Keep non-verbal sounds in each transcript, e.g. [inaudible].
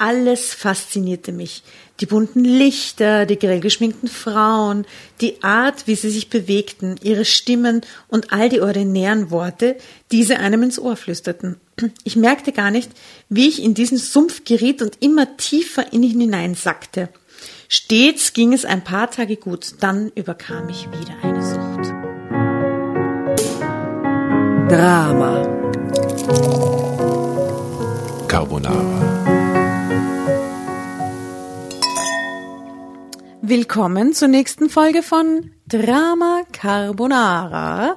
Alles faszinierte mich. Die bunten Lichter, die grell geschminkten Frauen, die Art, wie sie sich bewegten, ihre Stimmen und all die ordinären Worte, die sie einem ins Ohr flüsterten. Ich merkte gar nicht, wie ich in diesen Sumpf geriet und immer tiefer in ihn hineinsackte. Stets ging es ein paar Tage gut, dann überkam mich wieder eine Sucht. Drama. Carbonara. Willkommen zur nächsten Folge von Drama Carbonara.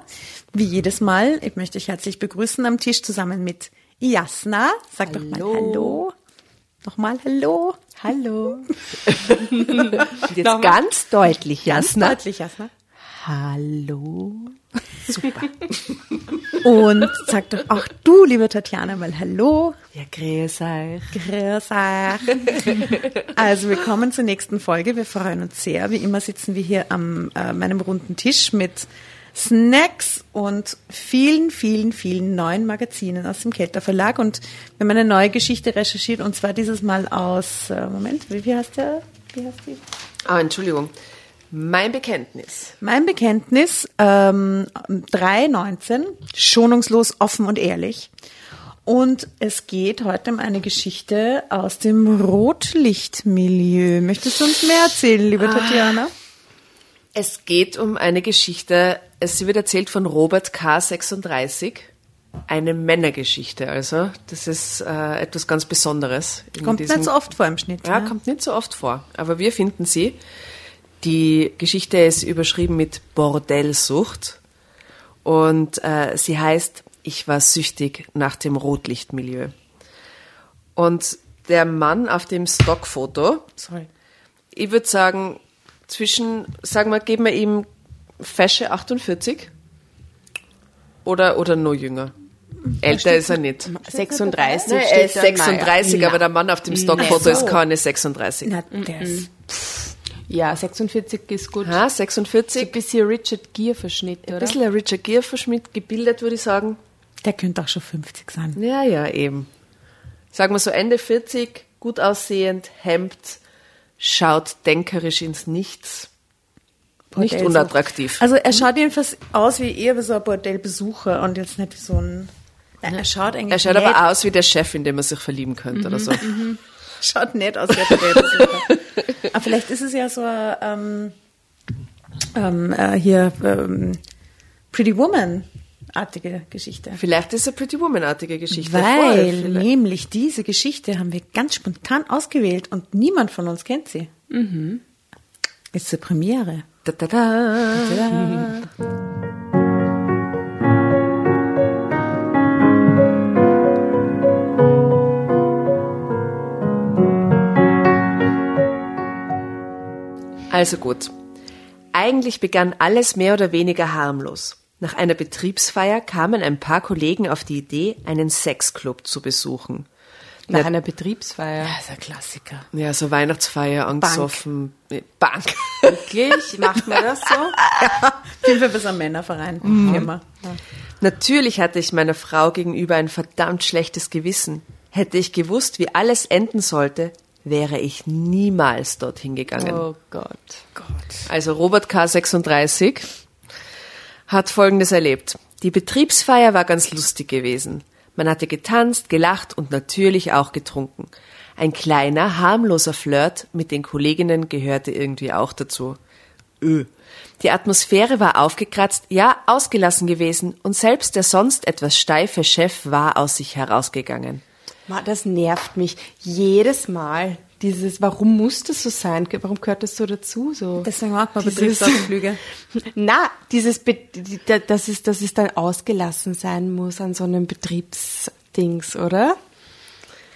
Wie jedes Mal, ich möchte euch herzlich begrüßen am Tisch zusammen mit Jasna. Sag doch mal Hallo. Nochmal Hallo. Hallo. [laughs] Jetzt ganz deutlich, Jasna. Ganz deutlich, Jasna. Hallo. Super. [laughs] Und sag doch auch du, liebe Tatjana, mal Hallo. Ja, grüß euch. Grüß euch. Also willkommen zur nächsten Folge. Wir freuen uns sehr. Wie immer sitzen wir hier am äh, meinem runden Tisch mit Snacks und vielen, vielen, vielen neuen Magazinen aus dem Kelter Verlag. Und wir haben eine neue Geschichte recherchiert und zwar dieses Mal aus, äh, Moment, wie, wie heißt der? Wie heißt die? Ah, Entschuldigung. Mein Bekenntnis. Mein Bekenntnis, ähm, 3.19, schonungslos, offen und ehrlich. Und es geht heute um eine Geschichte aus dem Rotlichtmilieu. Möchtest du uns mehr erzählen, liebe Tatjana? Es geht um eine Geschichte, es wird erzählt von Robert K. 36. Eine Männergeschichte, also. Das ist äh, etwas ganz Besonderes. Kommt diesem- nicht so oft vor im Schnitt. Ja, ne? kommt nicht so oft vor. Aber wir finden sie. Die Geschichte ist überschrieben mit Bordellsucht. Und äh, sie heißt Ich war süchtig nach dem Rotlichtmilieu. Und der Mann auf dem Stockfoto, Sorry. ich würde sagen, zwischen, sagen wir, geben wir ihm fesche 48 oder, oder noch jünger. Älter ist er nicht. 36 Nein, er ist da, 36, naja. aber der Mann auf dem Stockfoto ist keine 36. Na, der ist Ja, 46 ist gut. Ha, So ein 46. bisschen Richard Gere Verschnitt, Ein oder? bisschen ein Richard Gere verschmidt gebildet, würde ich sagen. Der könnte auch schon 50 sein. Ja, ja, eben. Sagen wir so Ende 40, gut aussehend, Hemd, schaut denkerisch ins Nichts. Nicht Bordellsucht. unattraktiv. Also er schaut jedenfalls aus wie eher wie so ein Bordellbesucher und jetzt nicht wie so ein. Nein, er schaut eigentlich Er schaut nett, aber aus wie der Chef, in dem er sich verlieben könnte oder so. [laughs] schaut nett aus wie ein Bordellbesucher. Aber vielleicht ist es ja so ähm, ähm, äh, hier ähm, Pretty Woman artige Geschichte. Vielleicht ist es eine Pretty Woman-artige Geschichte. Voll, Weil vielleicht. nämlich diese Geschichte haben wir ganz spontan ausgewählt und niemand von uns kennt sie. Mhm. Ist zur Premiere. Da, da, da. Tada. [laughs] Also gut. Eigentlich begann alles mehr oder weniger harmlos. Nach einer Betriebsfeier kamen ein paar Kollegen auf die Idee, einen Sexclub zu besuchen. Nach einer Betriebsfeier. Das ist ein Klassiker. Ja, so Weihnachtsfeier, angesoffen. Nee, Bank. [laughs] Wirklich? Macht man das so? [laughs] Fall bis ein Männerverein. Firma. Natürlich hatte ich meiner Frau gegenüber ein verdammt schlechtes Gewissen. Hätte ich gewusst, wie alles enden sollte, wäre ich niemals dorthin gegangen. Oh Gott. Also Robert K. 36 hat Folgendes erlebt. Die Betriebsfeier war ganz lustig gewesen. Man hatte getanzt, gelacht und natürlich auch getrunken. Ein kleiner, harmloser Flirt mit den Kolleginnen gehörte irgendwie auch dazu. Öh. Die Atmosphäre war aufgekratzt, ja, ausgelassen gewesen und selbst der sonst etwas steife Chef war aus sich herausgegangen. Das nervt mich jedes Mal. Dieses, warum muss das so sein? Warum gehört das so dazu? So? Deswegen mag man Betriebsausflüge. [laughs] Na, dieses, Be dass es, dass es dann ausgelassen sein muss an so einem Betriebsdings, oder?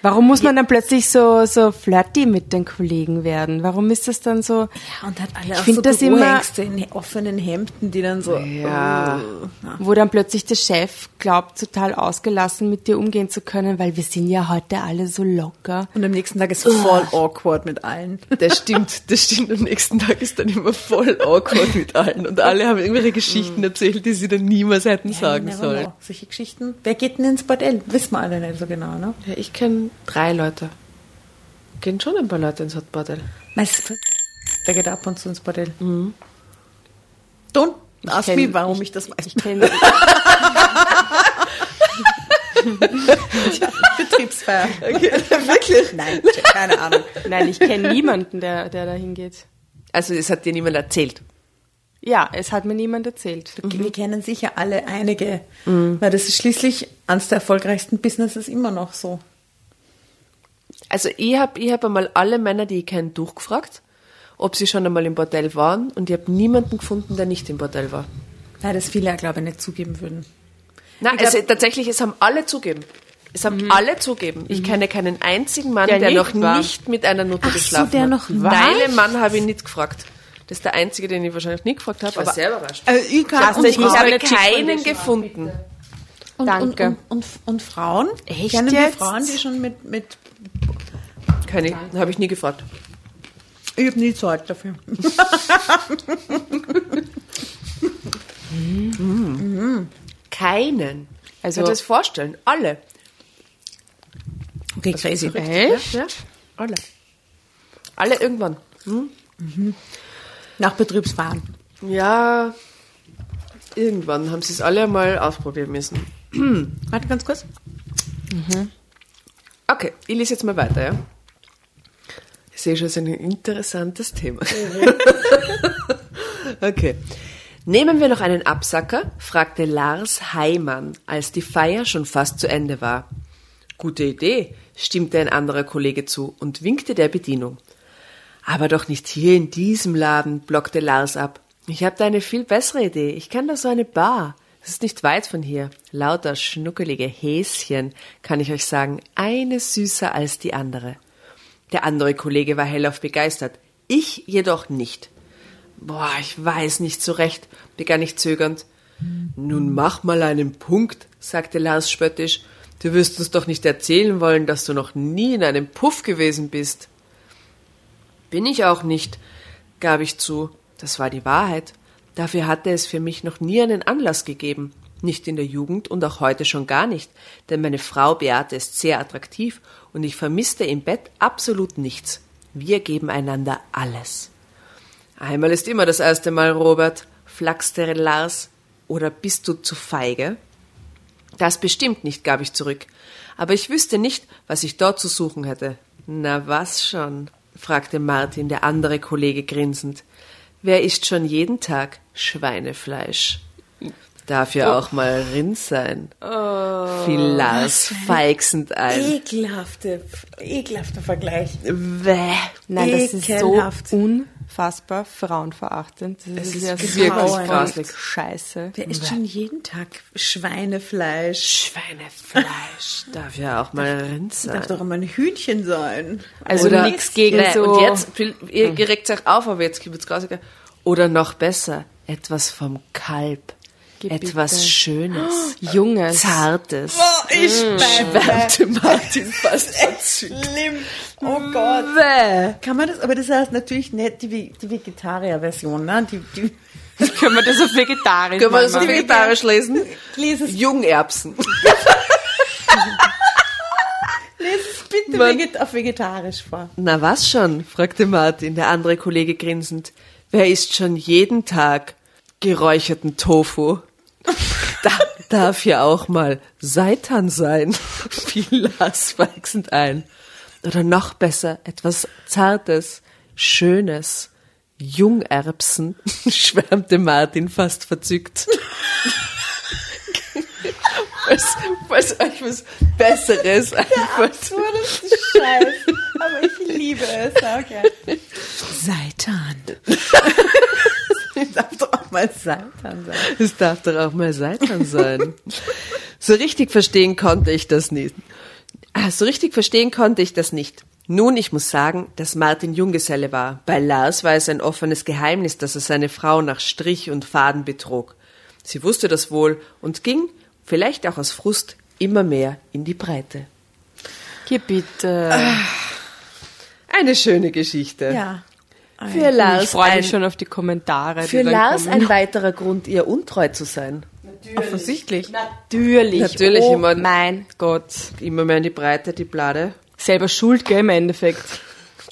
Warum muss man dann plötzlich so, so flirty mit den Kollegen werden? Warum ist das dann so? Ja, und hat alle Ich auch so das immer- in offenen Hemden, die dann so. Ja. Wo dann plötzlich der Chef glaubt, total ausgelassen mit dir umgehen zu können, weil wir sind ja heute alle so locker. Und am nächsten Tag ist es voll awkward mit allen. Das stimmt, das stimmt. Am nächsten Tag ist dann immer voll awkward mit allen. Und alle haben irgendwelche Geschichten erzählt, die sie dann niemals hätten sagen Never sollen. know. Solche Geschichten. Wer geht denn ins Bordell? Wissen wir alle nicht so genau, ne? Ja, ich kenne drei Leute. gehen schon ein paar Leute ins Bordell. Meistens, der geht ab und zu ins Bordell. Don't ask kenn- me, warum ich das weiß. Ich kenne [laughs] Betriebsfeier. Wirklich? Nein, keine Ahnung. Nein, ich kenne niemanden, der, der da hingeht. Also es hat dir niemand erzählt. Ja, es hat mir niemand erzählt. Wir kennen sicher alle einige, weil das ist schließlich eines der erfolgreichsten Businesses immer noch so. Also ich habe ich hab einmal alle Männer, die ich kenne, durchgefragt, ob sie schon einmal im Bordell waren und ich habe niemanden gefunden, der nicht im Bordell war. Weil das viele, glaube ich, nicht zugeben würden. Nein, also tatsächlich, es haben alle zugeben. Es haben alle zugeben. Ich kenne keinen einzigen Mann, der, Der noch nicht war. nicht mit einer Nutte Ach so, geschlafen der hat. noch Deinen Mann habe ich nicht gefragt. Das ist der einzige, den ich wahrscheinlich nicht gefragt habe. war aber sehr überrascht. Also ich kann dich Ich Frauen, habe keinen gefunden. und, Danke. Und, und, und, und Frauen? Echt Kennen wir jetzt? Frauen, die schon mit, mit Keine, habe ich nie gefragt. ich habe nie Zeit dafür. [laughs] Keinen. Also- dir das vorstellen. Alle. Okay, crazy. Echt? Ja, ja. Alle. Alle irgendwann. Nach Betriebsfahren. Ja, irgendwann haben sie es alle mal ausprobieren müssen. Warte ganz kurz. Okay, ich lese jetzt mal weiter, ja? Ich sehe schon, es ist ein interessantes Thema. [laughs] okay. Nehmen wir noch einen Absacker, fragte Lars Heimann, als die Feier schon fast zu Ende war. Gute Idee, stimmte ein anderer Kollege zu und winkte der Bedienung. Aber doch nicht hier in diesem Laden, blockte Lars ab. Ich habe da eine viel bessere Idee. Ich kenne da so eine Bar. Es ist nicht weit von hier. Lauter schnuckelige Häschen, kann ich euch sagen. Eine süßer als die andere. Der andere Kollege war hellauf begeistert. Ich jedoch nicht. Boah, ich weiß nicht so recht, begann ich zögernd. Nun mach mal einen Punkt, sagte Lars spöttisch. Du wirst uns doch nicht erzählen wollen, dass du noch nie in einem Puff gewesen bist. Bin ich auch nicht, gab ich zu. Das war die Wahrheit. Dafür hatte es für mich noch nie einen Anlass gegeben. Nicht in der Jugend und auch heute schon gar nicht, denn meine Frau Beate ist sehr attraktiv und ich vermisste im Bett absolut nichts. Wir geben einander alles. Einmal ist immer das erste Mal, Robert, flachste Lars. Oder bist du zu feige? Das bestimmt nicht, gab ich zurück. Aber ich wüsste nicht, was ich dort zu suchen hätte. Na was schon? fragte Martin, der andere Kollege grinsend. Wer isst schon jeden Tag Schweinefleisch? Darf ja auch mal Rind sein. Fiel Lars feixend ein. Ekelhafte, ekelhafter Vergleich. Bäh. Nein, das ist so unfassbar frauenverachtend. Das Es ist, ist ja wirklich so grauslich. scheiße. Wer isst schon jeden Tag Schweinefleisch? Schweinefleisch. [laughs] Darf ja auch mal Rind sein. Darf doch immer ein Hühnchen sein. Also nichts gegen Nee, so... Und jetzt, ihr, ihr regt euch auf, aber jetzt gibt's grausiger. Oder noch besser, etwas vom Kalb. Gebiete. Etwas Schönes, [gasps] Junges. Zartes. ich Schwärmte Martin [laughs] fast. Schlimm. Oh Gott. Bäh. Kann man das, aber das heißt natürlich nicht die, die Vegetarier-Version, ne? Die, die, [laughs] Können wir das auf vegetarisch Können wir das auf vegetarisch lesen? lies es, Jungerbsen. [laughs] lies es bitte veget auf vegetarisch vor. Na was schon? fragte Martin, der andere Kollege grinsend. Wer isst schon jeden Tag geräucherten Tofu? Da darf ja auch mal Seitan sein, [laughs] fiel Lars weixend ein. Oder noch besser, etwas Zartes, Schönes. Jungerbsen, [laughs] schwärmte Martin fast verzückt. was, was euch was Besseres einfällt. Ist scheiße. Aber ich liebe es, okay. Seitan. [laughs] Darf doch auch mal Seitan sein. Es darf doch auch mal Seitan sein. so richtig verstehen konnte ich das nicht. Ah, So richtig verstehen konnte ich das nicht. Nun, ich muss sagen, dass Martin Junggeselle war. Bei Lars war es ein offenes Geheimnis, dass er seine Frau nach Strich und Faden betrog. Sie wusste das wohl und ging, vielleicht auch aus Frust, immer mehr in die Breite. Geh bitte. Eine schöne Geschichte. Ja. Für Lars, ich freue ein, mich schon auf die Kommentare. für Lars kommen. ein weiterer Grund, ihr untreu zu sein. Offensichtlich. Natürlich. Natürlich oh immer- mein Gott. Immer mehr in die Breite, die Blade. Selber schuld, gell, im Endeffekt.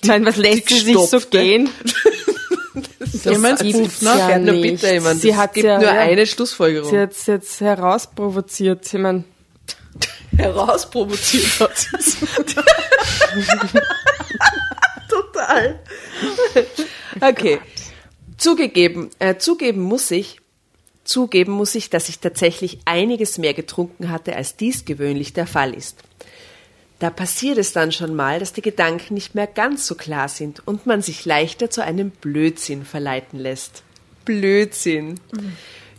Ich meine, was lässt sie sich so gehen? [laughs] Jemand gibt's ruft ja nicht. bitte, ich meine, Sie es hat's gibt ja- nur ja. eine Schlussfolgerung. Sie hat es jetzt herausprovoziert. Ich meine, herausprovoziert hat sie es. [laughs] Total. [laughs] Okay. Zugegeben, äh, zugeben muss ich, zugeben muss ich, dass ich tatsächlich einiges mehr getrunken hatte, als dies gewöhnlich der Fall ist. Da passiert es dann schon mal, dass die Gedanken nicht mehr ganz so klar sind und man sich leichter zu einem Blödsinn verleiten lässt. Blödsinn.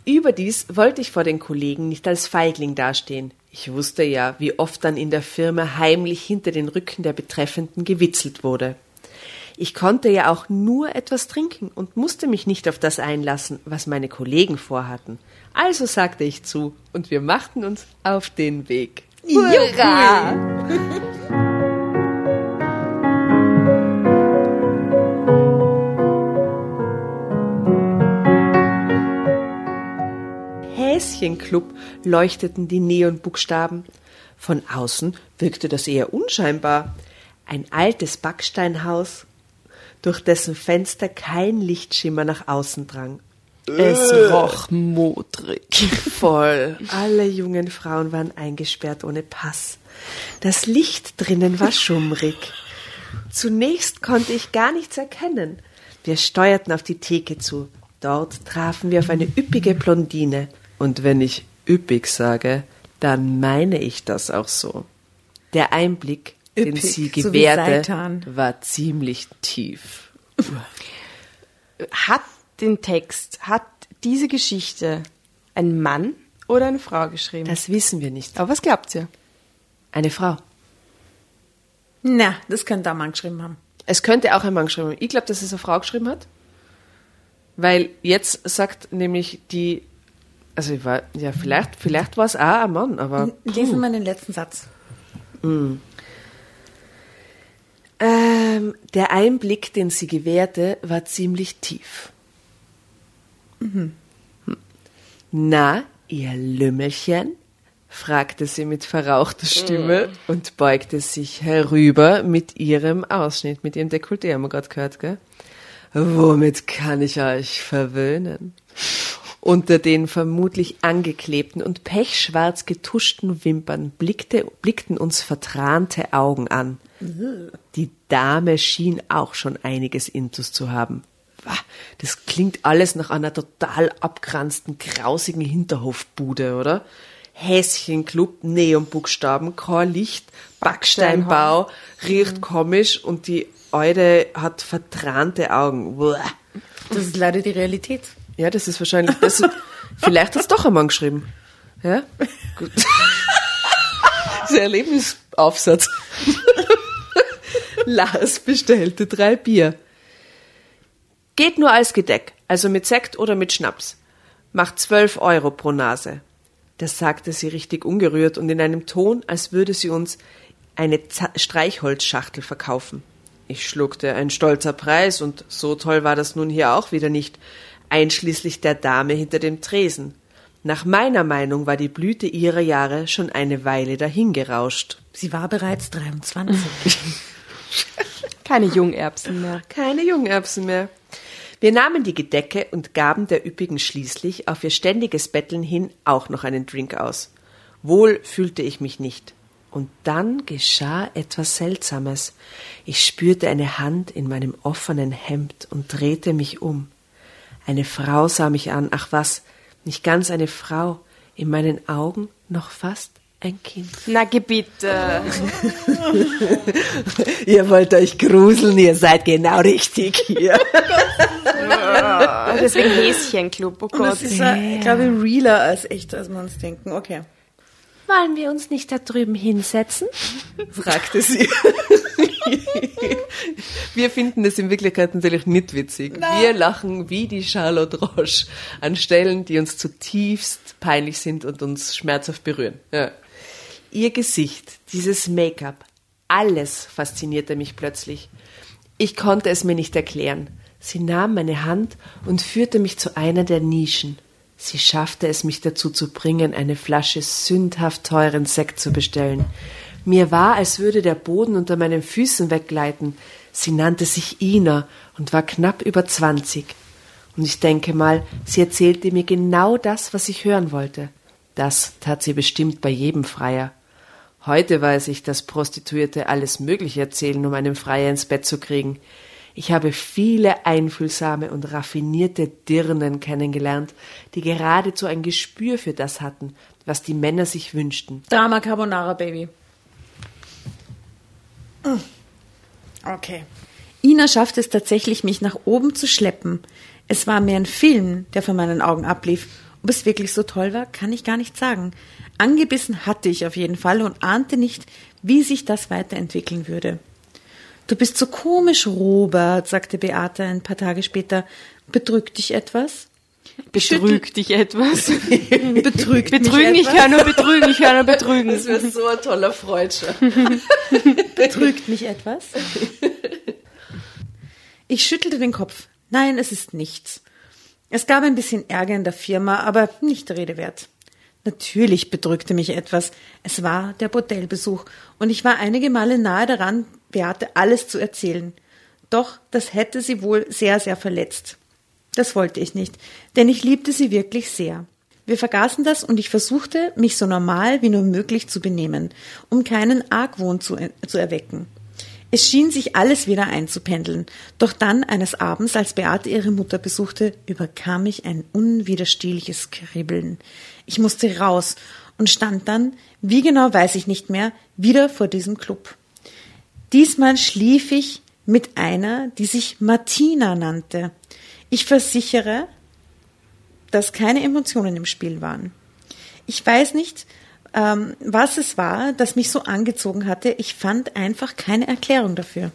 Überdies wollte ich vor den Kollegen nicht als Feigling dastehen. Ich wusste ja, wie oft dann in der Firma heimlich hinter den Rücken der Betreffenden gewitzelt wurde. Ich konnte ja auch nur etwas trinken und musste mich nicht auf das einlassen, was meine Kollegen vorhatten. Also sagte ich zu und wir machten uns auf den Weg. Hurra! Häschenclub leuchteten die Neonbuchstaben. Von außen wirkte das eher unscheinbar. Ein altes Backsteinhaus, durch dessen Fenster kein Lichtschimmer nach außen drang. es roch modrig. [laughs] Voll. Alle jungen Frauen waren eingesperrt ohne Pass. Das Licht drinnen war schummrig. Zunächst konnte ich gar nichts erkennen. Wir steuerten auf die Theke zu. Dort trafen wir auf eine üppige Blondine. Und wenn ich üppig sage, dann meine ich das auch so. Der Einblick, den Üppig, sie so wie gewährte, Seitan. war ziemlich tief. Hat den Text, hat diese Geschichte ein Mann oder eine Frau geschrieben? Das wissen wir nicht. Aber was glaubt ihr? Eine Frau. Na, das könnte ein Mann geschrieben haben. Es könnte auch ein Mann geschrieben haben. Ich glaube, dass es eine Frau geschrieben hat. Weil jetzt sagt nämlich die, also ich war, ja, vielleicht, vielleicht war es auch ein Mann, aber Lesen wir den letzten Satz. Ähm, der Einblick, den sie gewährte, war ziemlich tief. Hm. Na, ihr Lümmelchen? fragte sie mit verrauchter Stimme und beugte sich herüber mit ihrem Ausschnitt, mit ihrem Dekolleté, haben wir gerade gehört, gell? Womit kann ich euch verwöhnen? Unter den vermutlich angeklebten und pechschwarz getuschten Wimpern blickte, blickten uns vertrahnte Augen an. Die Dame schien auch schon einiges Intus zu haben. Das klingt alles nach einer total abgeranzten, grausigen Hinterhofbude, oder? Häschenclub, Neonbuchstaben, kein Licht, Backsteinbau, riecht komisch und die Eude hat vertrahnte Augen. Das ist leider die Realität. Ja, das ist wahrscheinlich das. [laughs] Vielleicht hat es doch [laughs] [laughs] ein Mann geschrieben. Ja? Gut. Sehr Erlebnisaufsatz. Lars bestellte drei Bier. Geht nur als Gedeck, also mit Sekt oder mit Schnaps. Macht zwölf Euro pro Nase. Das sagte sie richtig ungerührt und in einem Ton, als würde sie uns eine Z Streichholzschachtel verkaufen. Ich schluckte ein stolzer Preis und so toll war das nun hier auch wieder nicht, einschließlich der Dame hinter dem Tresen. Nach meiner Meinung war die Blüte ihrer Jahre schon eine Weile dahingerauscht. Sie war bereits 23. [laughs] Keine Jungerbsen mehr. Keine Jungerbsen mehr. Wir nahmen die Gedecke und gaben der Üppigen schließlich auf ihr ständiges Betteln hin auch noch einen Drink aus. Wohl fühlte ich mich nicht. Und dann geschah etwas Seltsames. Ich spürte eine Hand in meinem offenen Hemd und drehte mich um. Eine Frau sah mich an, ach was, nicht ganz eine Frau, in meinen Augen noch fast ein Kind. Na, geh bitte. [laughs] Ihr wollt euch gruseln, ihr seid genau richtig hier. Deswegen Häschenclub, oh Gott. Das ist, äh, glaube ich, realer als echt, als wir uns denken. Okay. Wollen wir uns nicht da drüben hinsetzen? [laughs] fragte sie. [laughs] wir finden das in Wirklichkeit natürlich nicht witzig. Wir lachen wie die Charlotte Roche an Stellen, die uns zutiefst peinlich sind und uns schmerzhaft berühren. Ja. Ihr Gesicht, dieses Make-up, alles faszinierte mich plötzlich. Ich konnte es mir nicht erklären. Sie nahm meine Hand und führte mich zu einer der Nischen. Sie schaffte es, mich dazu zu bringen, eine Flasche sündhaft teuren Sekt zu bestellen. Mir war, als würde der Boden unter meinen Füßen weggleiten. Sie nannte sich Ina und war knapp über zwanzig. Und ich denke mal, sie erzählte mir genau das, was ich hören wollte. Das tat sie bestimmt bei jedem Freier. Heute weiß ich, dass Prostituierte alles Mögliche erzählen, um einen Freier ins Bett zu kriegen. Ich habe viele einfühlsame und raffinierte Dirnen kennengelernt, die geradezu ein Gespür für das hatten, was die Männer sich wünschten. Drama Carbonara, Baby. Mm. Okay. Ina schafft es tatsächlich, mich nach oben zu schleppen. Es war mehr ein Film, der vor meinen Augen ablief. Ob es wirklich so toll war, kann ich gar nicht sagen. Angebissen hatte ich auf jeden Fall und ahnte nicht, wie sich das weiterentwickeln würde. Du bist so komisch, Robert, sagte Beate ein paar Tage später. Bedrückt dich etwas? Betrügt dich etwas? Betrügt [laughs] Betrügen, mich ich etwas? kann nur betrügen, ich kann nur betrügen. Das wäre so ein toller Freudscher. [laughs] Betrügt mich etwas? Ich schüttelte den Kopf. Nein, es ist nichts. Es gab ein bisschen Ärger in der Firma, aber nicht der Rede wert. Natürlich bedrückte mich etwas. Es war der Bordellbesuch und ich war einige Male nahe daran, Beate alles zu erzählen. Doch das hätte sie wohl sehr, sehr verletzt. Das wollte ich nicht, denn ich liebte sie wirklich sehr. Wir vergaßen das und ich versuchte, mich so normal wie nur möglich zu benehmen, um keinen Argwohn zu, zu erwecken. Es schien sich alles wieder einzupendeln, doch dann eines Abends, als Beate ihre Mutter besuchte, überkam mich ein unwiderstehliches Kribbeln. Ich musste raus und stand dann, wie genau weiß ich nicht mehr, wieder vor diesem Club. Diesmal schlief ich mit einer, die sich Martina nannte. Ich versichere, dass keine Emotionen im Spiel waren. Ich weiß nicht, ähm, was es war, das mich so angezogen hatte. Ich fand einfach keine Erklärung dafür.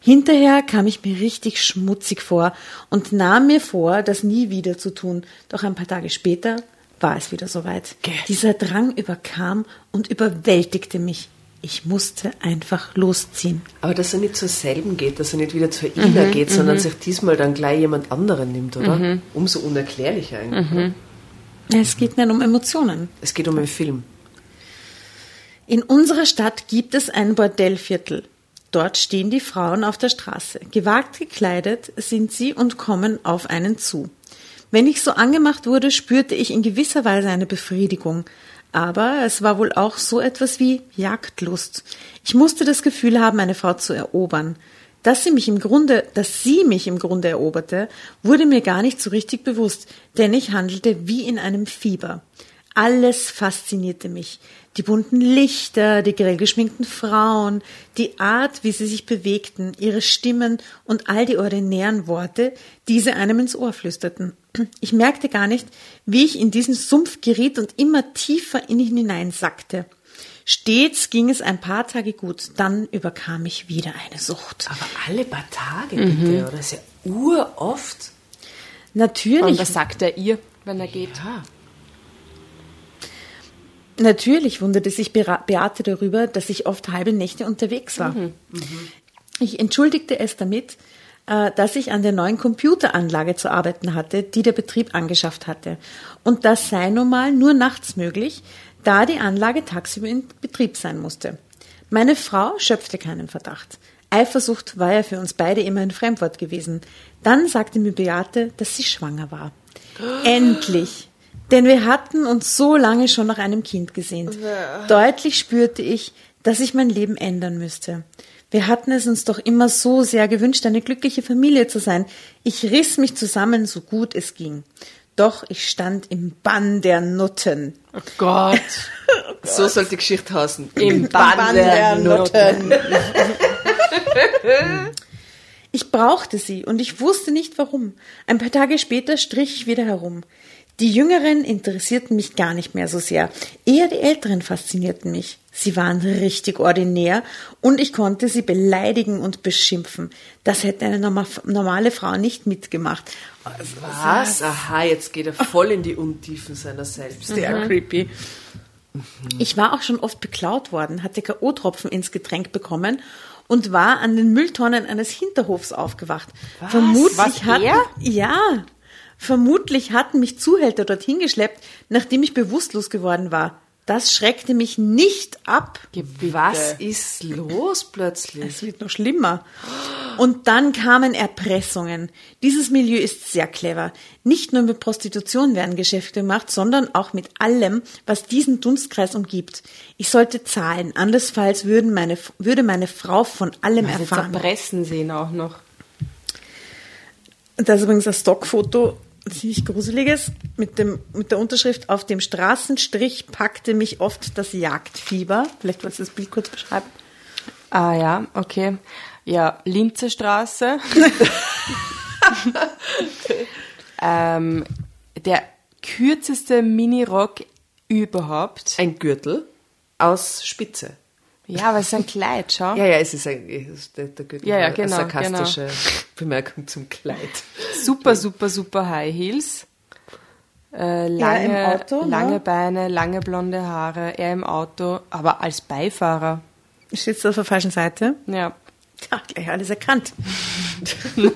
Hinterher kam ich mir richtig schmutzig vor und nahm mir vor, das nie wieder zu tun. Doch ein paar Tage später war es wieder soweit. Gell. Dieser Drang überkam und überwältigte mich. Ich musste einfach losziehen. Aber dass er nicht zur selben geht, dass er nicht wieder zur Ina geht, sondern sich diesmal dann gleich jemand anderen nimmt, oder? Umso unerklärlicher eigentlich. ne? Es geht nicht um Emotionen. Es geht um einen Film. In unserer Stadt gibt es ein Bordellviertel. Dort stehen die Frauen auf der Straße. Gewagt gekleidet sind sie und kommen auf einen zu. Wenn ich so angemacht wurde, spürte ich in gewisser Weise eine Befriedigung. Aber es war wohl auch so etwas wie Jagdlust. Ich musste das Gefühl haben, eine Frau zu erobern. Dass sie mich im Grunde, dass sie mich im Grunde eroberte, wurde mir gar nicht so richtig bewusst, denn ich handelte wie in einem Fieber. Alles faszinierte mich. Die bunten Lichter, die grell geschminkten Frauen, die Art, wie sie sich bewegten, ihre Stimmen und all die ordinären Worte, die sie einem ins Ohr flüsterten. Ich merkte gar nicht, wie ich in diesen Sumpf geriet und immer tiefer in ihn hineinsackte. Stets ging es ein paar Tage gut, dann überkam mich wieder eine Sucht. Aber alle paar Tage bitte, oder? Das ist ja uroft. Natürlich, Und was sagt er ihr, wenn er geht? Ja. Natürlich wunderte sich Beate darüber, dass ich oft halbe Nächte unterwegs war. Ich entschuldigte es damit, äh, dass ich an der neuen Computeranlage zu arbeiten hatte, die der Betrieb angeschafft hatte. Und das sei nun mal nur nachts möglich, da die Anlage tagsüber in Betrieb sein musste. Meine Frau schöpfte keinen Verdacht. Eifersucht war ja für uns beide immer ein Fremdwort gewesen. Dann sagte mir Beate, dass sie schwanger war. [gasps] Endlich! Denn wir hatten uns so lange schon nach einem Kind gesehnt. Deutlich spürte ich, dass ich mein Leben ändern müsste. Wir hatten es uns doch immer so sehr gewünscht, eine glückliche Familie zu sein. Ich riss mich zusammen, so gut es ging. Doch ich stand im Bann der Nutten. Oh Gott. [laughs] So soll die Geschichte heißen. Im Bann der Nutten. Ich brauchte sie und ich wusste nicht warum. Ein paar Tage später strich ich wieder herum. Die Jüngeren interessierten mich gar nicht mehr so sehr. Eher die Älteren faszinierten mich. Sie waren richtig ordinär und ich konnte sie beleidigen und beschimpfen. Das hätte eine norma normale Frau nicht mitgemacht. Was? Aha, jetzt geht er voll in die Untiefen seiner selbst. Sehr creepy. Ich war auch schon oft beklaut worden, hatte K.O.-Tropfen ins Getränk bekommen und war an den Mülltonnen eines Hinterhofs aufgewacht. Vermutlich Was, er? ja, vermutlich hatten mich Zuhälter dorthin geschleppt, nachdem ich bewusstlos geworden war. Das schreckte mich nicht ab. Was ist los plötzlich? Es wird noch schlimmer. Und dann kamen Erpressungen. Dieses Milieu ist sehr clever. Nicht nur mit Prostitution werden Geschäfte gemacht, sondern auch mit allem, was diesen Dunstkreis umgibt. Ich sollte zahlen, andernfalls würden meine, würde meine Frau von allem Also erfahren. zerpressen sehen auch noch. Das ist übrigens ein Stockfoto, ziemlich gruseliges, mit, dem, mit der Unterschrift auf dem Straßenstrich packte mich oft das Jagdfieber. Vielleicht wolltest du das Bild kurz beschreiben. Ah ja, okay. Ja, Linzer Straße. [laughs] ähm, der kürzeste Minirock überhaupt. Ein Gürtel aus Spitze. Ja, aber es ist ein Kleid, schau. Ja, ja, es ist ein, der, der Gürtel. Ja, ja, eine genau, sarkastische Bemerkung zum Kleid. Super, super, super High Heels. Äh, lange, im Auto, ne? lange Beine, lange blonde Haare, er im Auto, aber als Beifahrer. Steht auf der falschen Seite? Ja. Ja, gleich alles erkannt. [laughs]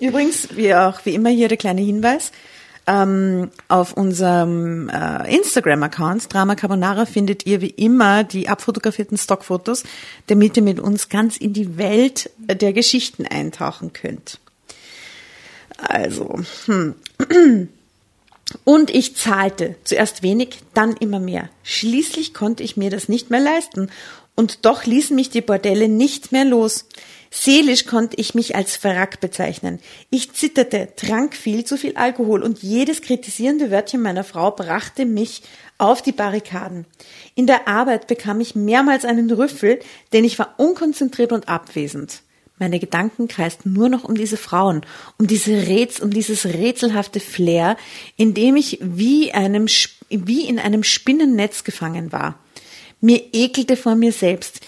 Übrigens, wie auch wie immer hier der kleine Hinweis. Ähm, auf unserem äh, Instagram-Account Drama Carbonara findet ihr wie immer die abfotografierten Stockfotos, damit ihr mit uns ganz in die Welt der Geschichten eintauchen könnt. Also, hm. Und ich zahlte zuerst wenig, dann immer mehr. Schließlich konnte ich mir das nicht mehr leisten. Und doch ließen mich die Bordelle nicht mehr los. Seelisch konnte ich mich als Verrack bezeichnen. Ich zitterte, trank viel zu viel Alkohol und jedes kritisierende Wörtchen meiner Frau brachte mich auf die Barrikaden. In der Arbeit bekam ich mehrmals einen Rüffel, denn ich war unkonzentriert und abwesend. Meine Gedanken kreisten nur noch um diese Frauen, um diese Rätsel, um dieses rätselhafte Flair, in dem ich wie einem, wie in einem Spinnennetz gefangen war. Mir ekelte vor mir selbst.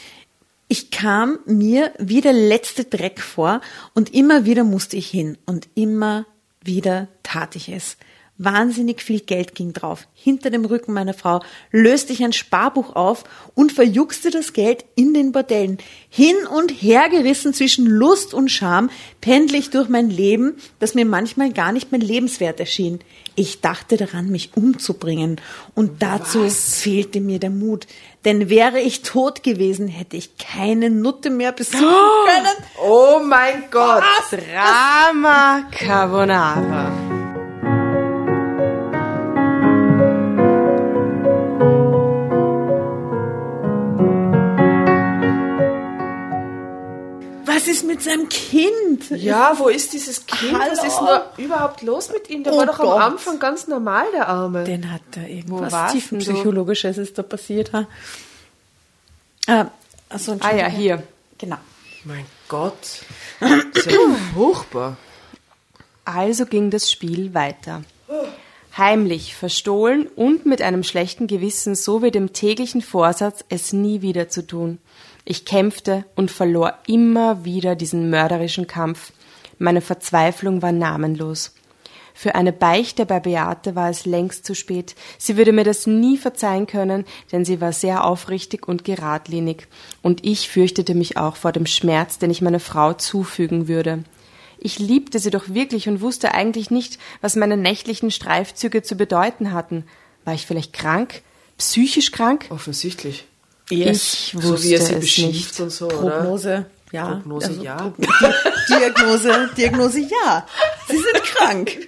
Ich kam mir wie der letzte Dreck vor und immer wieder musste ich hin und immer wieder tat ich es. Wahnsinnig viel Geld ging drauf. Hinter dem Rücken meiner Frau löste ich ein Sparbuch auf und verjuckste das Geld in den Bordellen. Hin und her gerissen zwischen Lust und Scham pendle ich durch mein Leben, das mir manchmal gar nicht mehr lebenswert erschien. Ich dachte daran, mich umzubringen und dazu fehlte mir der Mut. Denn wäre ich tot gewesen, hätte ich keine Nutte mehr besuchen können. Oh mein Gott! Drama Carbonara. Was ist mit seinem Kind? Ja, wo ist dieses Kind? Was Hallo. ist denn da überhaupt los mit ihm? Der Oh war doch Gott. am Anfang ganz normal, der Arme. Den hat da irgendwas so? tiefenpsychologisches ist da passiert. Ha? Ah, also, Ah ja, hier. Genau. mein Gott. Ist ja [coughs] furchtbar. Also ging das Spiel weiter. Heimlich, verstohlen und mit einem schlechten Gewissen sowie dem täglichen Vorsatz, es nie wieder zu tun. Ich kämpfte und verlor immer wieder diesen mörderischen Kampf. Meine Verzweiflung war namenlos. Für eine Beichte bei Beate war es längst zu spät. Sie würde mir das nie verzeihen können, denn sie war sehr aufrichtig und geradlinig. Und ich fürchtete mich auch vor dem Schmerz, den ich meiner Frau zufügen würde. Ich liebte sie doch wirklich und wusste eigentlich nicht, was meine nächtlichen Streifzüge zu bedeuten hatten. War ich vielleicht krank? Psychisch krank? Offensichtlich. Ich wusste so wie er sie es beschimpft nicht. und so, oder? Prognose, ja. Also Prognose, ja. Prog- Di [laughs] Diagnose, Diagnose, ja. Sie sind [laughs] krank.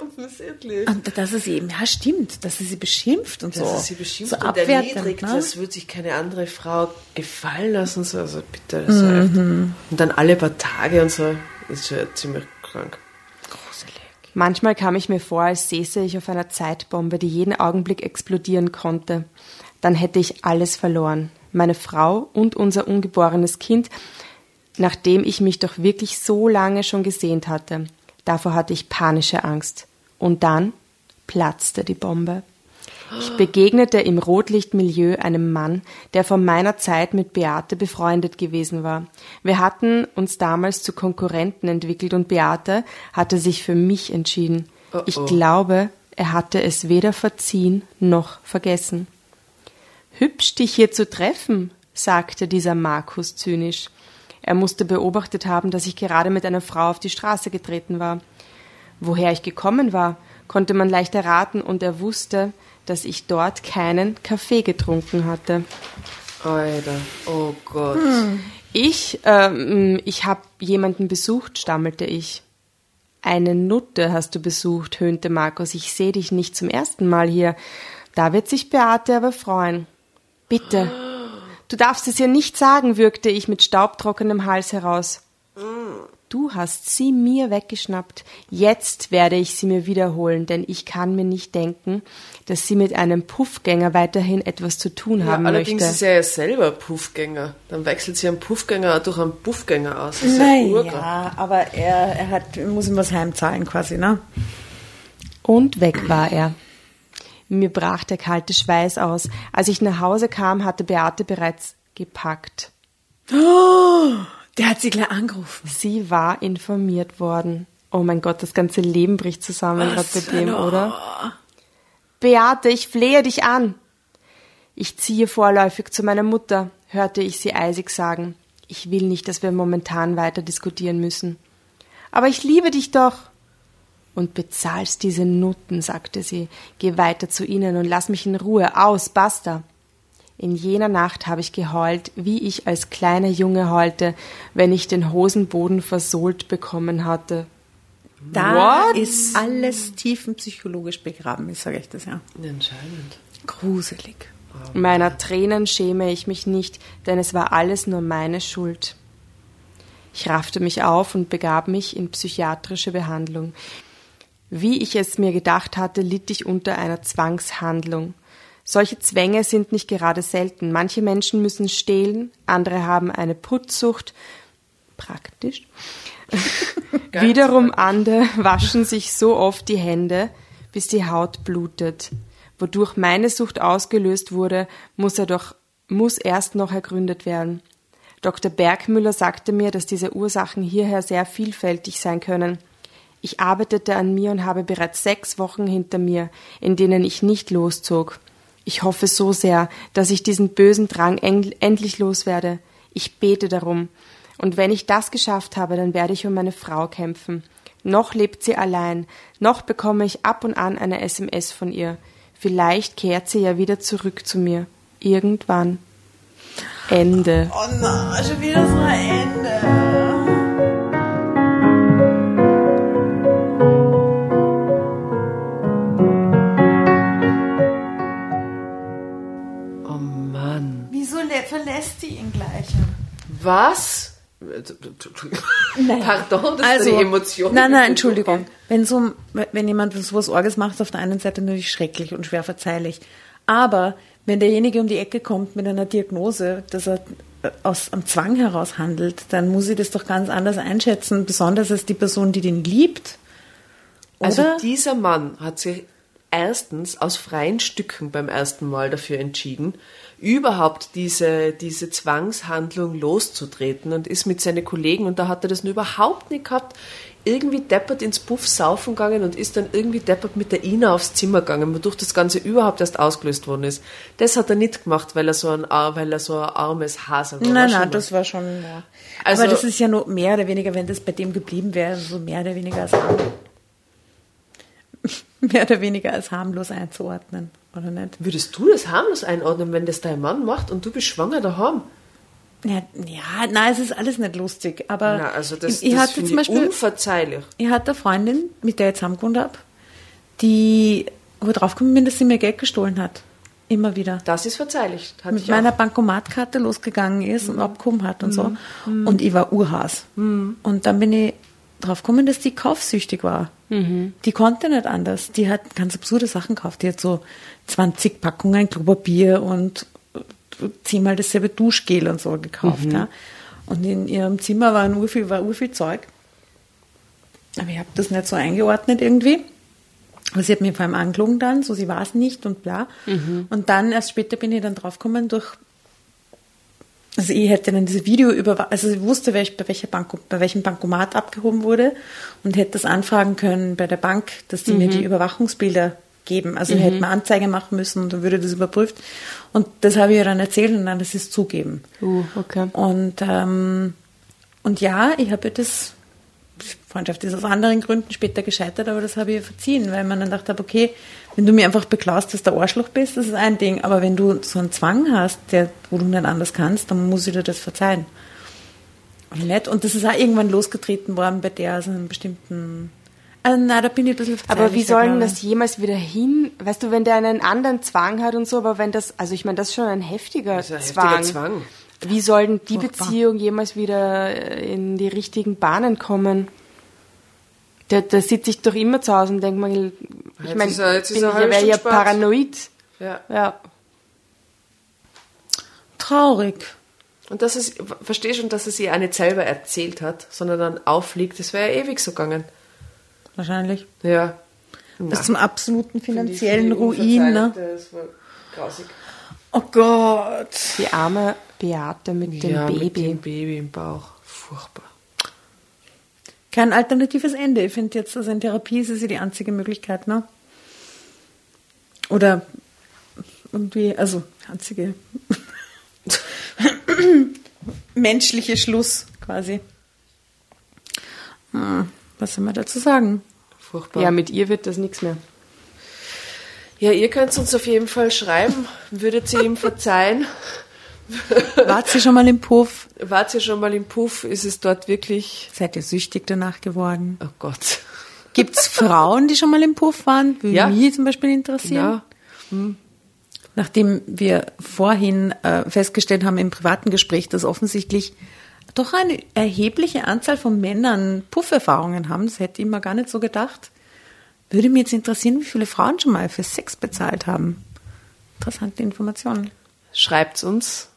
Offensichtlich. Und dass es eben, ja stimmt, dass sie sie beschimpft und so. Dass sie beschimpft so und abwertend, erniedrigt, ne? das würde sich keine andere Frau gefallen lassen. So. Also bitte, das war echt. Und dann alle paar Tage und so, ist schon ziemlich krank. Manchmal kam ich mir vor, als säße ich auf einer Zeitbombe, die jeden Augenblick explodieren konnte. Dann hätte ich alles verloren. Meine Frau und unser ungeborenes Kind, nachdem ich mich doch wirklich so lange schon gesehnt hatte. Davor hatte ich panische Angst. Und dann platzte die Bombe. Ich begegnete im Rotlichtmilieu einem Mann, der von meiner Zeit mit Beate befreundet gewesen war. Wir hatten uns damals zu Konkurrenten entwickelt und Beate hatte sich für mich entschieden. Ich glaube, er hatte es weder verziehen noch vergessen. Hübsch, dich hier zu treffen, sagte dieser Markus zynisch. Er musste beobachtet haben, dass ich gerade mit einer Frau auf die Straße getreten war. Woher ich gekommen war, konnte man leicht erraten, und er wusste, dass ich dort keinen Kaffee getrunken hatte. Alter, oh Gott. Ich, ähm, ich habe jemanden besucht, stammelte ich. Eine Nutte hast du besucht, höhnte Markus. Ich sehe dich nicht zum ersten Mal hier. Da wird sich Beate aber freuen. Bitte. Du darfst es ihr nicht sagen, würgte ich mit staubtrockenem Hals heraus. Du hast sie mir weggeschnappt. Jetzt werde ich sie mir wiederholen, denn ich kann mir nicht denken, dass sie mit einem Puffgänger weiterhin etwas zu tun Ja, haben allerdings möchte. ist er ja selber Puffgänger. Dann wechselt sie einen Puffgänger durch einen Puffgänger aus. Das ist ja aber er, er hat, muss ihm was heimzahlen quasi, ne? Und weg war er. Mir brach der kalte Schweiß aus. Als ich nach Hause kam, hatte Beate bereits gepackt. Der hat sie gleich angerufen. Sie war informiert worden. Oh mein Gott, das ganze Leben bricht zusammen gerade bei dem, oder? Beate, ich flehe dich an. Ich ziehe vorläufig zu meiner Mutter, hörte ich sie eisig sagen. Ich will nicht, dass wir momentan weiter diskutieren müssen. Aber ich liebe dich doch. Und bezahlst diese Nutten, sagte sie. Geh weiter zu ihnen und lass mich in Ruhe. Aus, basta. In jener Nacht habe ich geheult, wie ich als kleiner Junge heulte, wenn ich den Hosenboden versohlt bekommen hatte. Da What? ist alles tiefenpsychologisch begraben, ich sage ich das ja. Anscheinend. Gruselig. Meiner Tränen schäme ich mich nicht, denn es war alles nur meine Schuld. Ich raffte mich auf und begab mich in psychiatrische Behandlung. Wie ich es mir gedacht hatte, litt ich unter einer Zwangshandlung. Solche Zwänge sind nicht gerade selten. Manche Menschen müssen stehlen, andere haben eine Putzsucht. Praktisch. [laughs] Wiederum andere waschen sich so oft die Hände, bis die Haut blutet. Wodurch meine Sucht ausgelöst wurde, muss er doch, muss erst noch ergründet werden. Dr. Bergmüller sagte mir, dass diese Ursachen hierher sehr vielfältig sein können. Ich arbeitete an mir und habe bereits sechs Wochen hinter mir, in denen ich nicht loszog. Ich hoffe so sehr, dass ich diesen bösen Drang endlich loswerde. Ich bete darum. Und wenn ich das geschafft habe, dann werde ich um meine Frau kämpfen. Noch lebt sie allein, noch bekomme ich ab und an eine SMS von ihr. Vielleicht kehrt sie ja wieder zurück zu mir. Irgendwann. Ende. Oh nein, schon wieder so ein Ende. Verlässt sie ihn gleich? Was? Pardon, das ist eine Emotion. Nein, nein, Entschuldigung. Wenn, so, wenn jemand sowas Orges macht, ist auf der einen Seite natürlich schrecklich und schwer verzeihlich. Aber wenn derjenige um die Ecke kommt mit einer Diagnose, dass er äh, aus am Zwang heraus handelt, dann muss ich das doch ganz anders einschätzen, besonders als die Person, die den liebt. Oder? Also dieser Mann hat sich erstens aus freien Stücken beim ersten Mal dafür entschieden, überhaupt diese, diese Zwangshandlung loszutreten und ist mit seinen Kollegen, und da hat er das nur überhaupt nicht gehabt, irgendwie deppert ins Puff saufen gegangen und ist dann irgendwie deppert mit der Ina aufs Zimmer gegangen, wodurch das Ganze überhaupt erst ausgelöst worden ist. Das hat er nicht gemacht, weil er so ein, weil er so ein armes Hasel war. Nein, nein, das war schon. Ja. Also- Aber das ist ja nur mehr oder weniger, wenn das bei dem geblieben wäre, so mehr oder weniger als harmlos, [laughs] mehr oder weniger als harmlos einzuordnen, oder nicht? Würdest du das harmlos einordnen, wenn das dein Mann macht und du bist schwanger daheim? Ja, ja nein, es ist alles nicht lustig. Aber Na, also das, ich, ich das zum Beispiel, unverzeihlich. ich hatte eine Freundin, mit der ich zusammengewohnt habe, die wo draufgekommen bin, dass sie mir Geld gestohlen hat. Immer wieder. Das ist verzeihlich. Hatte mit meiner auch. Bankomatkarte losgegangen ist und abgehoben hat und so. Und ich war Urhaas. Und dann bin ich drauf gekommen, dass die kaufsüchtig war. Die konnte nicht anders. Die hat ganz absurde Sachen gekauft. Die hat so 20 Packungen Klopapier und zehnmal dasselbe Duschgel und so gekauft. Ja. Und in ihrem Zimmer war urviel, war urviel Zeug. Aber ich habe das nicht so eingeordnet irgendwie. Aber sie hat mich vor allem angelogen dann, so sie war es nicht und bla. Und dann, erst später bin ich dann draufgekommen durch, also ich hätte dann diese Video über, also ich wusste, welch, bei, welcher Bank, bei welchem Bankomat abgehoben wurde und hätte das anfragen können bei der Bank, dass die mir die Überwachungsbilder geben. Also ich hätte mir Anzeige machen müssen und dann würde das überprüft. Und das habe ich ihr dann erzählt und dann, das ist zugeben. Uh, okay. Und, ähm, und ja, ich habe das, Freundschaft ist aus anderen Gründen später gescheitert, aber das habe ich ihr verziehen, weil man dann dachte, okay, Wenn du mir einfach beklaust, dass du Arschloch bist, das ist ein Ding. Aber wenn du so einen Zwang hast, der, wo du nicht anders kannst, dann muss ich dir das verzeihen. Und nicht. Und das ist auch irgendwann losgetreten worden bei der, so einem bestimmten. Also, na, da bin ich ein bisschen Aber wie verzeihlicher, soll denn glaube ich. das jemals wieder hin? Weißt du, wenn der einen anderen Zwang hat und so, aber wenn das, also ich meine, das ist schon ein heftiger, Das ist ein Zwang. heftiger Zwang. Wie soll denn die Furchtbar. Beziehung jemals wieder äh, in die richtigen Bahnen kommen? Da, da sitze ich doch immer zu Hause und denke mir, ich meine, ist er- ist ich wäre ja paranoid. Ja. Ja. Traurig. Und dass es, verstehe schon, dass es ihr auch nicht selber erzählt hat, sondern dann auffliegt, das wäre ja ewig so gegangen. Wahrscheinlich. Ja. Bis zum absoluten finanziellen Ruin, ne? Das war grausig. Oh Gott. Die arme Beate mit dem ja, Baby. Mit dem Baby im Bauch. Furchtbar. Kein alternatives Ende. Ich finde jetzt, also in Therapie ist es ja die einzige Möglichkeit, ne? Oder irgendwie, also einzige [laughs] menschliche Schluss quasi. Hm, was soll man dazu sagen? Furchtbar. Ja, mit ihr wird das nichts mehr. Ja, ihr könnt uns auf jeden Fall schreiben. Würdet ihr ihm verzeihen? Wart sie schon mal im Puff? Wart ihr schon mal im Puff? Ist es dort wirklich. Seid ihr süchtig danach geworden? Oh Gott. Gibt es Frauen, die schon mal im Puff waren? Würde Ja. mich zum Beispiel interessieren. Genau. Nachdem wir vorhin äh, festgestellt haben im privaten Gespräch, dass offensichtlich doch eine erhebliche Anzahl von Männern Pufferfahrungen haben, das hätte ich mir gar nicht so gedacht, würde mich jetzt interessieren, wie viele Frauen schon mal für Sex bezahlt haben. Interessante Informationen. Schreibt's uns.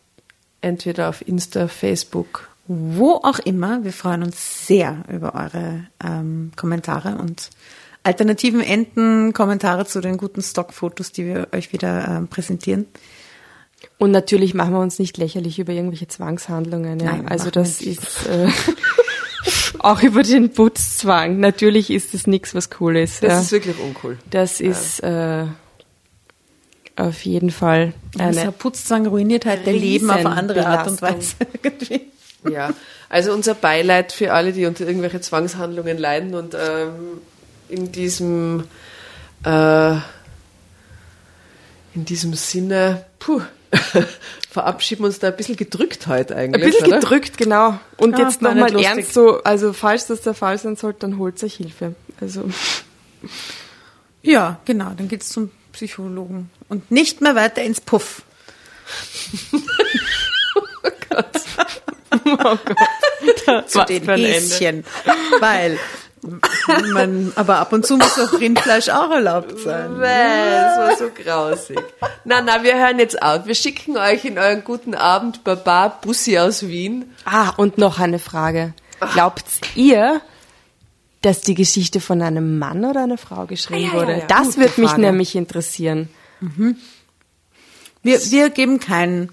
Entweder auf Insta, Facebook. Wo auch immer, wir freuen uns sehr über eure ähm, Kommentare und alternativen Enden, Kommentare zu den guten Stockfotos, die wir euch wieder ähm, präsentieren. Und natürlich machen wir uns nicht lächerlich über irgendwelche Zwangshandlungen. Ja. Nein, also das nicht. ist äh, [laughs] auch über den Putzzwang. Natürlich ist das nichts, was cool ist. Das ja. ist wirklich uncool. Das ist äh, auf jeden Fall eine. Putzzwang ruiniert halt dein Leben auf eine andere Art und Weise. [laughs] Ja, also unser Beileid für alle, die unter irgendwelche Zwangshandlungen leiden und ähm, in diesem äh, in diesem Sinne, puh, [laughs] verabschieden wir uns da ein bisschen gedrückt heute Ein eigentlich. bisschen oder? gedrückt, genau. Und Ja, jetzt nochmal ernst so, also falls das der Fall sein sollte, dann holt euch Hilfe. Also Ja, genau, dann geht's zum Psychologen. Und nicht mehr weiter ins Puff. [laughs] Zu Was den für ein Ende. Häschen. Weil man, aber ab und zu muss auch Rindfleisch auch erlaubt sein. Bäh, Das war so grausig. Na, na, wir hören jetzt auf. Wir schicken euch in euren guten Abend Baba Bussi aus Wien. Ah, und noch eine Frage. Glaubt ihr, dass die Geschichte von einem Mann oder einer Frau geschrieben Ah, ja, wurde? ja. Das wird mich nämlich interessieren. Wir, wir geben keinen,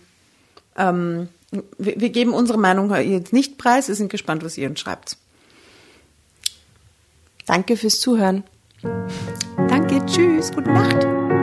ähm, wir, wir geben unsere Meinung jetzt nicht preis. Wir sind gespannt, was ihr uns schreibt. Danke fürs Zuhören. Danke, tschüss, gute Nacht.